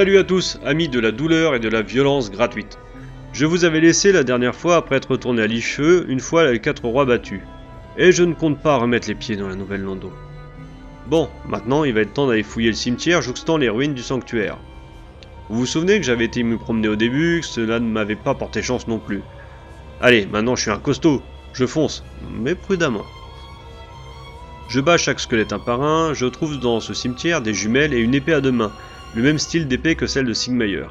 Salut à tous, amis de la douleur et de la violence gratuite. Je vous avais laissé la dernière fois après être retourné à Licheux, une fois les quatre rois battus. Et je ne compte pas remettre les pieds dans la nouvelle Lando. Bon, maintenant il va être temps d'aller fouiller le cimetière jouxtant les ruines du sanctuaire. Vous vous souvenez que j'avais été me promener au début, que cela ne m'avait pas porté chance non plus. Allez, maintenant je suis un costaud, je fonce, mais prudemment. Je bats chaque squelette un par un, je trouve dans ce cimetière des jumelles et une épée à deux mains, le même style d'épée que celle de Sigmayer.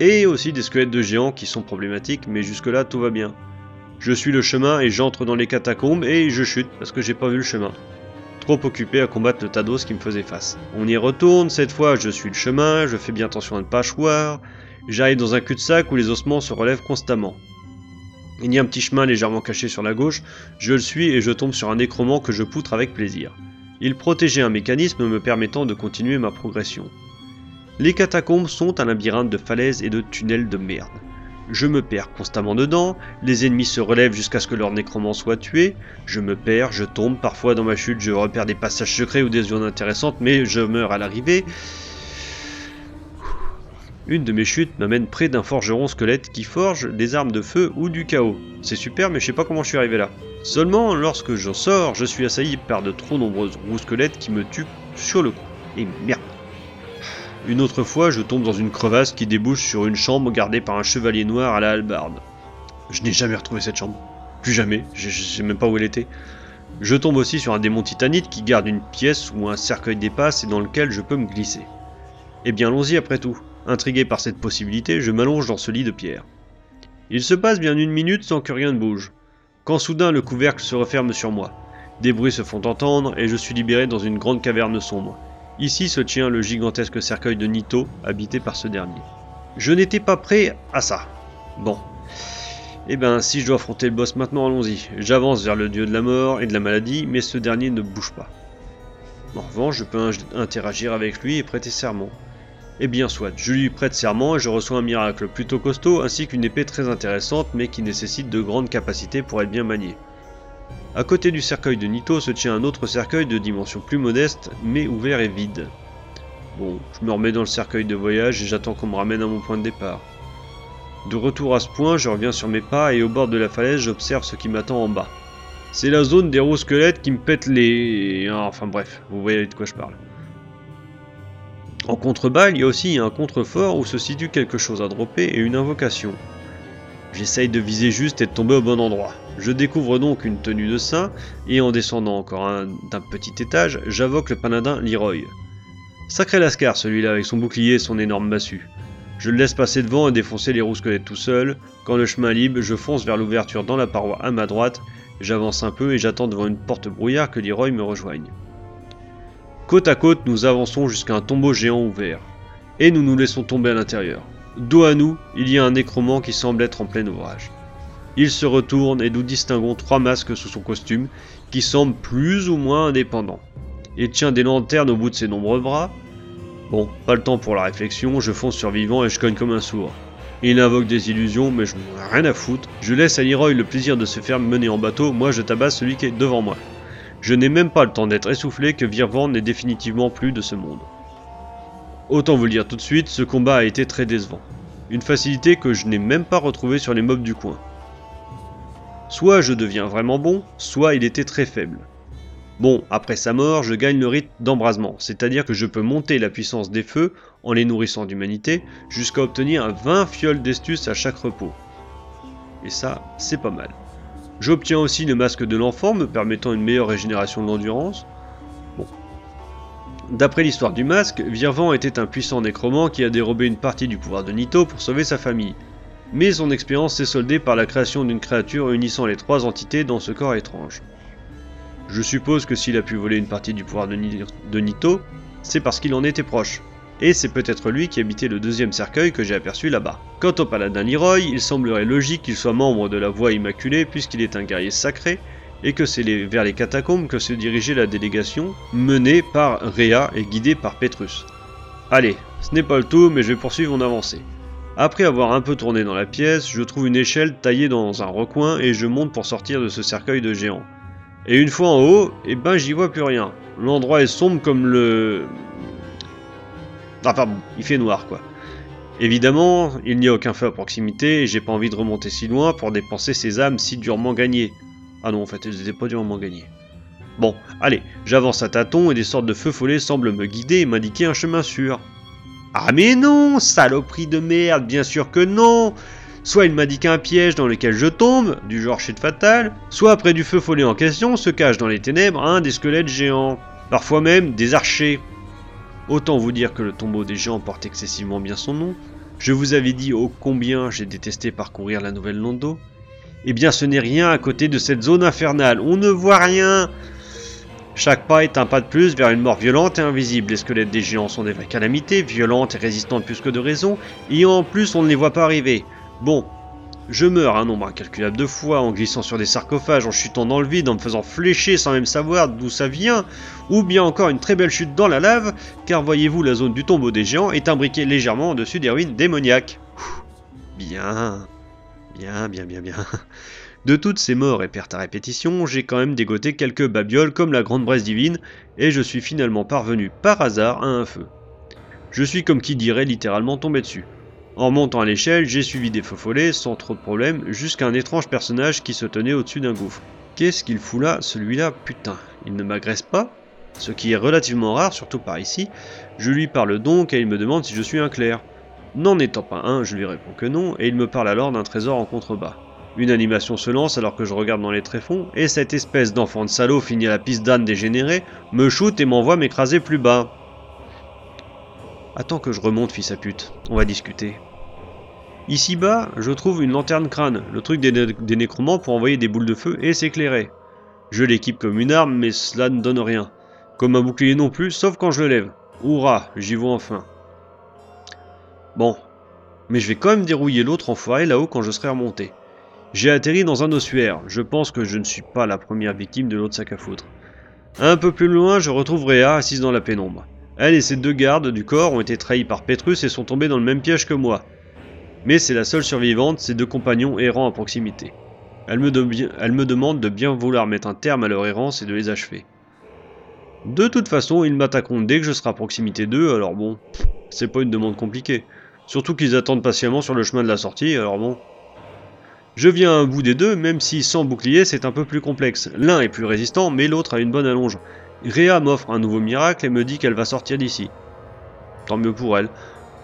Et aussi des squelettes de géants qui sont problématiques, mais jusque-là tout va bien. Je suis le chemin et j'entre dans les catacombes et je chute parce que j'ai pas vu le chemin. Trop occupé à combattre le Tados qui me faisait face. On y retourne, cette fois je suis le chemin, je fais bien attention à ne pas choir. J'arrive dans un cul-de-sac où les ossements se relèvent constamment. Il y a un petit chemin légèrement caché sur la gauche, je le suis et je tombe sur un écromant que je poutre avec plaisir. Il protégeait un mécanisme me permettant de continuer ma progression. Les catacombes sont un labyrinthe de falaises et de tunnels de merde. Je me perds constamment dedans, les ennemis se relèvent jusqu'à ce que leur nécromant soit tué, je me perds, je tombe, parfois dans ma chute je repère des passages secrets ou des zones intéressantes, mais je meurs à l'arrivée, une de mes chutes m'amène près d'un forgeron squelette qui forge des armes de feu ou du chaos. C'est super, mais je sais pas comment je suis arrivé là. Seulement, lorsque j'en sors, je suis assailli par de trop nombreuses roues squelettes qui me tuent sur le coup. Et merde. Une autre fois, je tombe dans une crevasse qui débouche sur une chambre gardée par un chevalier noir à la hallebarde. Je n'ai jamais retrouvé cette chambre. Plus jamais, je, je sais même pas où elle était. Je tombe aussi sur un démon titanite qui garde une pièce où un cercueil dépasse et dans lequel je peux me glisser. Eh bien, allons-y après tout. Intrigué par cette possibilité, je m'allonge dans ce lit de pierre. Il se passe bien une minute sans que rien ne bouge, quand soudain le couvercle se referme sur moi. Des bruits se font entendre et je suis libéré dans une grande caverne sombre. Ici se tient le gigantesque cercueil de Nito, habité par ce dernier. Je n'étais pas prêt à ça. Bon. Eh ben, si je dois affronter le boss maintenant, allons-y. J'avance vers le dieu de la mort et de la maladie, mais ce dernier ne bouge pas. En revanche, je peux interagir avec lui et prêter serment. Eh bien soit, je lui prête serment et je reçois un miracle plutôt costaud ainsi qu'une épée très intéressante mais qui nécessite de grandes capacités pour être bien maniée. A côté du cercueil de Nito se tient un autre cercueil de dimension plus modeste mais ouvert et vide. Bon, je me remets dans le cercueil de voyage et j'attends qu'on me ramène à mon point de départ. De retour à ce point, je reviens sur mes pas et au bord de la falaise, j'observe ce qui m'attend en bas. C'est la zone des roues squelettes qui me pètent les... Enfin bref, vous voyez de quoi je parle. En contrebas, il y a aussi un contrefort où se situe quelque chose à dropper et une invocation. J'essaye de viser juste et de tomber au bon endroit. Je découvre donc une tenue de saint, et en descendant encore d'un petit étage, j'invoque le paladin Leroy. Sacré lascar celui-là avec son bouclier et son énorme massue. Je le laisse passer devant et défoncer les roues squelettes tout seul. Quand le chemin est libre, je fonce vers l'ouverture dans la paroi à ma droite. J'avance un peu et j'attends devant une porte brouillard que Leroy me rejoigne. Côte à côte, nous avançons jusqu'à un tombeau géant ouvert, et nous nous laissons tomber à l'intérieur. Dos à nous, il y a un nécromant qui semble être en plein ouvrage. Il se retourne et nous distinguons trois masques sous son costume, qui semblent plus ou moins indépendants. Il tient des lanternes au bout de ses nombreux bras. Bon, pas le temps pour la réflexion, je fonce sur vivant et je cogne comme un sourd. Il invoque des illusions, mais je n'en ai rien à foutre. Je laisse à Leroy le plaisir de se faire mener en bateau, moi je tabasse celui qui est devant moi. Je n'ai même pas le temps d'être essoufflé que Virvan n'est définitivement plus de ce monde. Autant vous le dire tout de suite, ce combat a été très décevant. Une facilité que je n'ai même pas retrouvée sur les mobs du coin. Soit je deviens vraiment bon, soit il était très faible. Bon, après sa mort, je gagne le rythme d'embrasement, c'est-à-dire que je peux monter la puissance des feux en les nourrissant d'humanité jusqu'à obtenir 20 fioles d'estus à chaque repos. Et ça, c'est pas mal. J'obtiens aussi le masque de l'enfant, me permettant une meilleure régénération de l'endurance. Bon. D'après l'histoire du masque, Virvan était un puissant nécromant qui a dérobé une partie du pouvoir de Nito pour sauver sa famille. Mais son expérience s'est soldée par la création d'une créature unissant les trois entités dans ce corps étrange. Je suppose que s'il a pu voler une partie du pouvoir de, Nito, c'est parce qu'il en était proche et c'est peut-être lui qui habitait le deuxième cercueil que j'ai aperçu là-bas. Quant au paladin Leroy, il semblerait logique qu'il soit membre de la Voie Immaculée puisqu'il est un guerrier sacré et que c'est vers les catacombes que se dirigeait la délégation, menée par Rhea et guidée par Petrus. Allez, ce n'est pas le tout, mais je vais poursuivre mon avancée. Après avoir un peu tourné dans la pièce, je trouve une échelle taillée dans un recoin et je monte pour sortir de ce cercueil de géant. Et une fois en haut, eh ben j'y vois plus rien. L'endroit est sombre comme le Enfin bon, il fait noir quoi. Évidemment, il n'y a aucun feu à proximité et j'ai pas envie de remonter si loin pour dépenser ces âmes si durement gagnées. Ah non, en fait, elles n'étaient pas durement gagnées. Bon, allez, j'avance à tâtons et des sortes de feux follets semblent me guider et m'indiquer un chemin sûr. Ah mais non, saloperie de merde, bien sûr que non Soit il m'indique un piège dans lequel je tombe, du genre chute fatale, soit près du feu follet en question se cache dans les ténèbres un des squelettes géants, parfois même des archers. Autant vous dire que le tombeau des géants porte excessivement bien son nom. Je vous avais dit ô combien j'ai détesté parcourir la nouvelle Londo. Eh bien ce n'est rien à côté de cette zone infernale, on ne voit rien chaque pas est un pas de plus vers une mort violente et invisible. Les squelettes des géants sont des vraies calamités, violentes et résistantes plus que de raison, et en plus on ne les voit pas arriver. Bon, je meurs un nombre incalculable de fois en glissant sur des sarcophages, en chutant dans le vide, en me faisant flécher sans même savoir d'où ça vient, ou bien encore une très belle chute dans la lave, car voyez-vous, la zone du tombeau des géants est imbriquée légèrement au-dessus des ruines démoniaques. Bien, bien, bien, bien, bien. De toutes ces morts et pertes à répétition, j'ai quand même dégoté quelques babioles comme la Grande Bresse Divine, et je suis finalement parvenu par hasard à un feu. Je suis comme qui dirait littéralement tombé dessus. En montant à l'échelle, j'ai suivi des feux follets sans trop de problèmes jusqu'à un étrange personnage qui se tenait au-dessus d'un gouffre. Qu'est-ce qu'il fout là, celui-là Putain, il ne m'agresse pas? Ce qui est relativement rare, surtout par ici. Je lui parle donc et il me demande si je suis un clerc. N'en étant pas un, je lui réponds que non, et il me parle alors d'un trésor en contrebas. Une animation se lance alors que je regarde dans les tréfonds, et cette espèce d'enfant de salaud fini à la piste d'âne dégénéré me shoot et m'envoie m'écraser plus bas. Attends que je remonte, fils à pute, on va discuter. Ici bas, je trouve une lanterne crâne, le truc des, nécromants pour envoyer des boules de feu et s'éclairer. Je l'équipe comme une arme, mais cela ne donne rien. Comme un bouclier non plus, sauf quand je le lève. Hurrah, j'y vois enfin. Bon, mais je vais quand même dérouiller l'autre enfoiré là-haut quand je serai remonté. J'ai atterri dans un ossuaire. Je pense que je ne suis pas la première victime de l'autre sac à foutre. Un peu plus loin, je retrouve Réa assise dans la pénombre. Elle et ses deux gardes du corps ont été trahis par Petrus et sont tombés dans le même piège que moi. Mais c'est la seule survivante, ses deux compagnons errant à proximité. Elle me, elle me demande de bien vouloir mettre un terme à leur errance et de les achever. De toute façon, ils m'attaqueront dès que je serai à proximité d'eux, alors bon, c'est pas une demande compliquée. Surtout qu'ils attendent patiemment sur le chemin de la sortie, alors bon, je viens à un bout des deux, même si sans bouclier c'est un peu plus complexe. L'un est plus résistant, mais l'autre a une bonne allonge. Réa m'offre un nouveau miracle et me dit qu'elle va sortir d'ici. Tant mieux pour elle.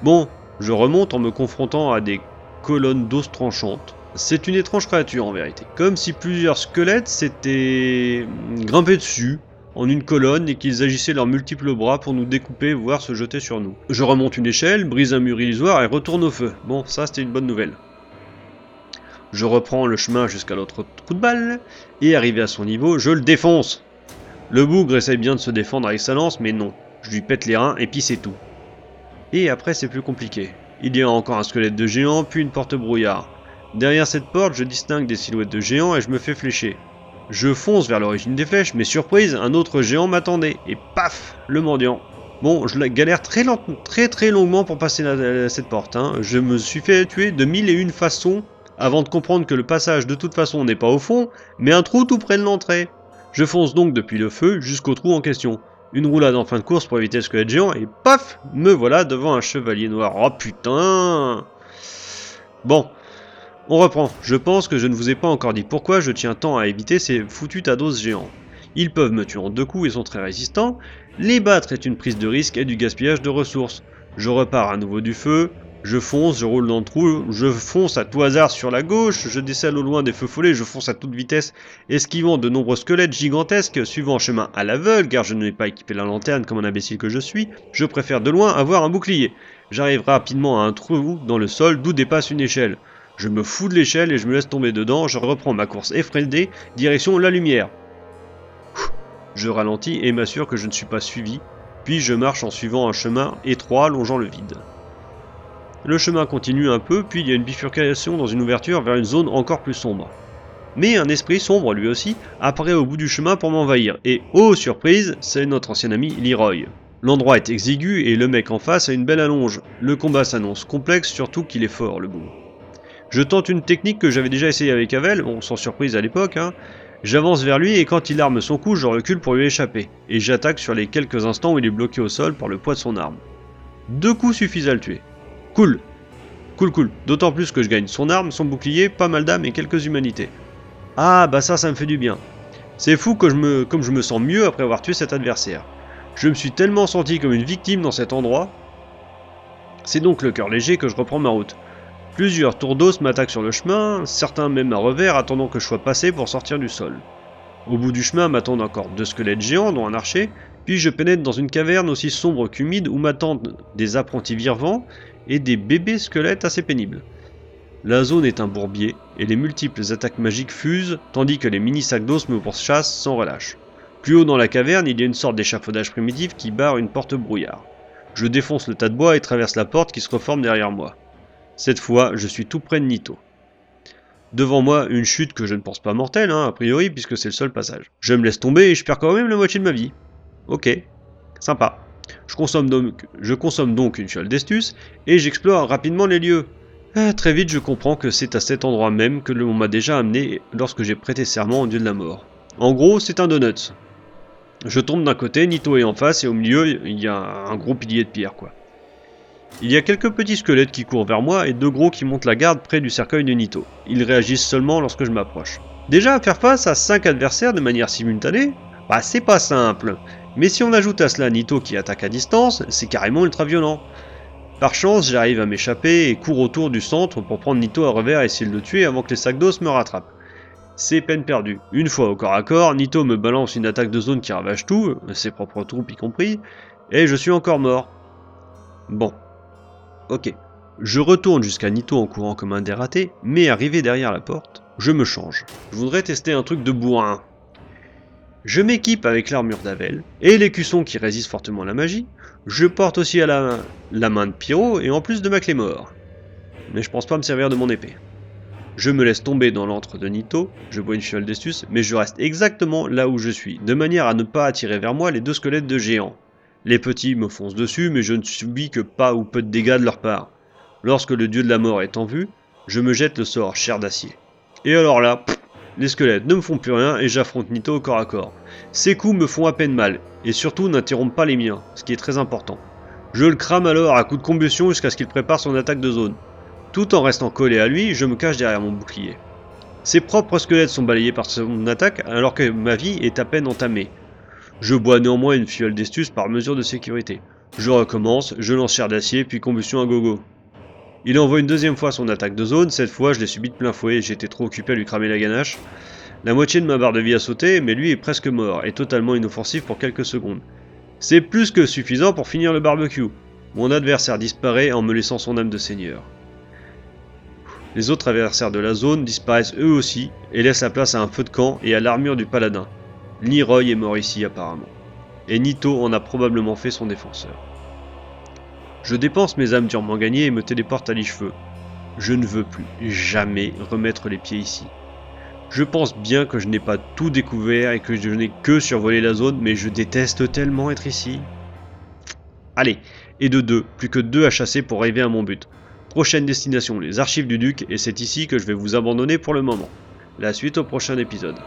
Bon, je remonte en me confrontant à des colonnes d'os tranchantes. C'est une étrange créature en vérité. Comme si plusieurs squelettes s'étaient grimpés dessus en une colonne et qu'ils agissaient leurs multiples bras pour nous découper, voire se jeter sur nous. Je remonte une échelle, brise un mur illusoire et retourne au feu. Bon, ça c'était une bonne nouvelle. Je reprends le chemin jusqu'à l'autre coup de balle, et arrivé à son niveau, je le défonce. Le bougre essaye bien de se défendre avec sa lance, mais non. Je lui pète les reins, et puis c'est tout. Et après, c'est plus compliqué. Il y a encore un squelette de géant, puis une porte brouillard. Derrière cette porte, je distingue des silhouettes de géants et je me fais flécher. Je fonce vers l'origine des flèches, mais surprise, un autre géant m'attendait, et paf, le mendiant. Bon, je galère très très très longuement pour passer cette porte. Hein. Je me suis fait tuer de mille et une façons avant de comprendre que le passage de toute façon n'est pas au fond, mais un trou tout près de l'entrée. Je fonce donc depuis le feu jusqu'au trou en question. Une roulade en fin de course pour éviter le squelette géant et paf Me voilà devant un chevalier noir. Oh putain Bon, on reprend. Je pense que je ne vous ai pas encore dit pourquoi je tiens tant à éviter ces foutus tados géants. Ils peuvent me tuer en deux coups et sont très résistants. Les battre est une prise de risque et du gaspillage de ressources. Je repars à nouveau du feu, je fonce, je roule dans le trou, je fonce à tout hasard sur la gauche, je décèle au loin des feux follets, je fonce à toute vitesse, esquivant de nombreux squelettes gigantesques, suivant un chemin à l'aveugle, car je n'ai pas équipé la lanterne comme un imbécile que je suis, je préfère de loin avoir un bouclier. J'arrive rapidement à un trou dans le sol d'où dépasse une échelle. Je me fous de l'échelle et je me laisse tomber dedans, je reprends ma course effrénée, direction la lumière. Je ralentis et m'assure que je ne suis pas suivi, puis je marche en suivant un chemin étroit longeant le vide. Le chemin continue un peu, puis il y a une bifurcation dans une ouverture vers une zone encore plus sombre. Mais un esprit sombre lui aussi apparaît au bout du chemin pour m'envahir, et oh surprise, c'est notre ancien ami Leroy. L'endroit est exigu et le mec en face a une belle allonge. Le combat s'annonce complexe, surtout qu'il est fort le bout. Je tente une technique que j'avais déjà essayé avec Avel, bon sans surprise à l'époque, hein. J'avance vers lui et quand il arme son coup, je recule pour lui échapper, et j'attaque sur les quelques instants où il est bloqué au sol par le poids de son arme. Deux coups suffisent à le tuer. Cool. Cool, cool. D'autant plus que je gagne son arme, son bouclier, pas mal d'âme et quelques humanités. Ah, bah ça, ça me fait du bien. C'est fou que je me, comme je me sens mieux après avoir tué cet adversaire. Je me suis tellement senti comme une victime dans cet endroit. C'est donc le cœur léger que je reprends ma route. Plusieurs tours d'os m'attaquent sur le chemin, certains même à revers attendant que je sois passé pour sortir du sol. Au bout du chemin m'attendent encore deux squelettes géants dont un archer, puis je pénètre dans une caverne aussi sombre qu'humide où m'attendent des apprentis virvants et des bébés squelettes assez pénibles. La zone est un bourbier et les multiples attaques magiques fusent tandis que les mini sacs d'os me pourchassent sans relâche. Plus haut dans la caverne, il y a une sorte d'échafaudage primitif qui barre une porte brouillard. Je défonce le tas de bois et traverse la porte qui se reforme derrière moi. Cette fois, je suis tout près de Nito. Devant moi, une chute que je ne pense pas mortelle, hein, a priori, puisque c'est le seul passage. Je me laisse tomber et je perds quand même la moitié de ma vie. Ok, sympa. Je consomme donc, une fiole d'estus et j'explore rapidement les lieux. Ah, très vite, je comprends que c'est à cet endroit même que l'on m'a déjà amené lorsque j'ai prêté serment au dieu de la mort. En gros, c'est un donut. Je tombe d'un côté, Nito est en face et au milieu, il y a un gros pilier de pierre, quoi. Il y a quelques petits squelettes qui courent vers moi et deux gros qui montent la garde près du cercueil de Nito. Ils réagissent seulement lorsque je m'approche. Déjà, faire face à 5 adversaires de manière simultanée, bah c'est pas simple. Mais si on ajoute à cela Nito qui attaque à distance, c'est carrément ultra violent. Par chance, j'arrive à m'échapper et cours autour du centre pour prendre Nito à revers et essayer de le tuer avant que les sacs d'os me rattrapent. C'est peine perdue. Une fois au corps à corps, Nito me balance une attaque de zone qui ravage tout, ses propres troupes y compris, et je suis encore mort. Bon, Ok. Je retourne jusqu'à Nito en courant comme un dératé, mais arrivé derrière la porte, je me change. Je voudrais tester un truc de bourrin. Je m'équipe avec l'armure d'Avel et l'écusson qui résiste fortement à la magie. Je porte aussi à la, main, la main de Pyro et en plus de ma clé mort. Mais je pense pas me servir de mon épée. Je me laisse tomber dans l'antre de Nito, je bois une fiole d'estus, mais je reste exactement là où je suis, de manière à ne pas attirer vers moi les deux squelettes de géants. Les petits me foncent dessus, mais je ne subis que pas ou peu de dégâts de leur part. Lorsque le dieu de la mort est en vue, je me jette le sort chair d'acier. Et alors là, les squelettes ne me font plus rien et j'affronte Nito au corps à corps. Ces coups me font à peine mal, et surtout n'interrompent pas les miens, ce qui est très important. Je le crame alors à coups de combustion jusqu'à ce qu'il prépare son attaque de zone. Tout en restant collé à lui, je me cache derrière mon bouclier. Ses propres squelettes sont balayés par son attaque alors que ma vie est à peine entamée. Je bois néanmoins une fiole d'estus par mesure de sécurité. Je recommence, je lance chair d'acier, puis combustion à gogo. Il envoie une deuxième fois son attaque de zone, cette fois je l'ai subi de plein fouet et j'étais trop occupé à lui cramer la ganache. La moitié de ma barre de vie a sauté, mais lui est presque mort et totalement inoffensif pour quelques secondes. C'est plus que suffisant pour finir le barbecue. Mon adversaire disparaît en me laissant son âme de seigneur. Les autres adversaires de la zone disparaissent eux aussi et laissent la place à un feu de camp et à l'armure du paladin. Leroy est mort ici apparemment. Et Nito en a probablement fait son défenseur. Je dépense mes âmes durement gagnées et me téléporte à l'Icheveux. Je ne veux plus jamais remettre les pieds ici. Je pense bien que je n'ai pas tout découvert et que je n'ai que survolé la zone, mais je déteste tellement être ici. Allez, et de deux, plus que deux à chasser pour arriver à mon but. Prochaine destination, les archives du duc, et c'est ici que je vais vous abandonner pour le moment. La suite au prochain épisode.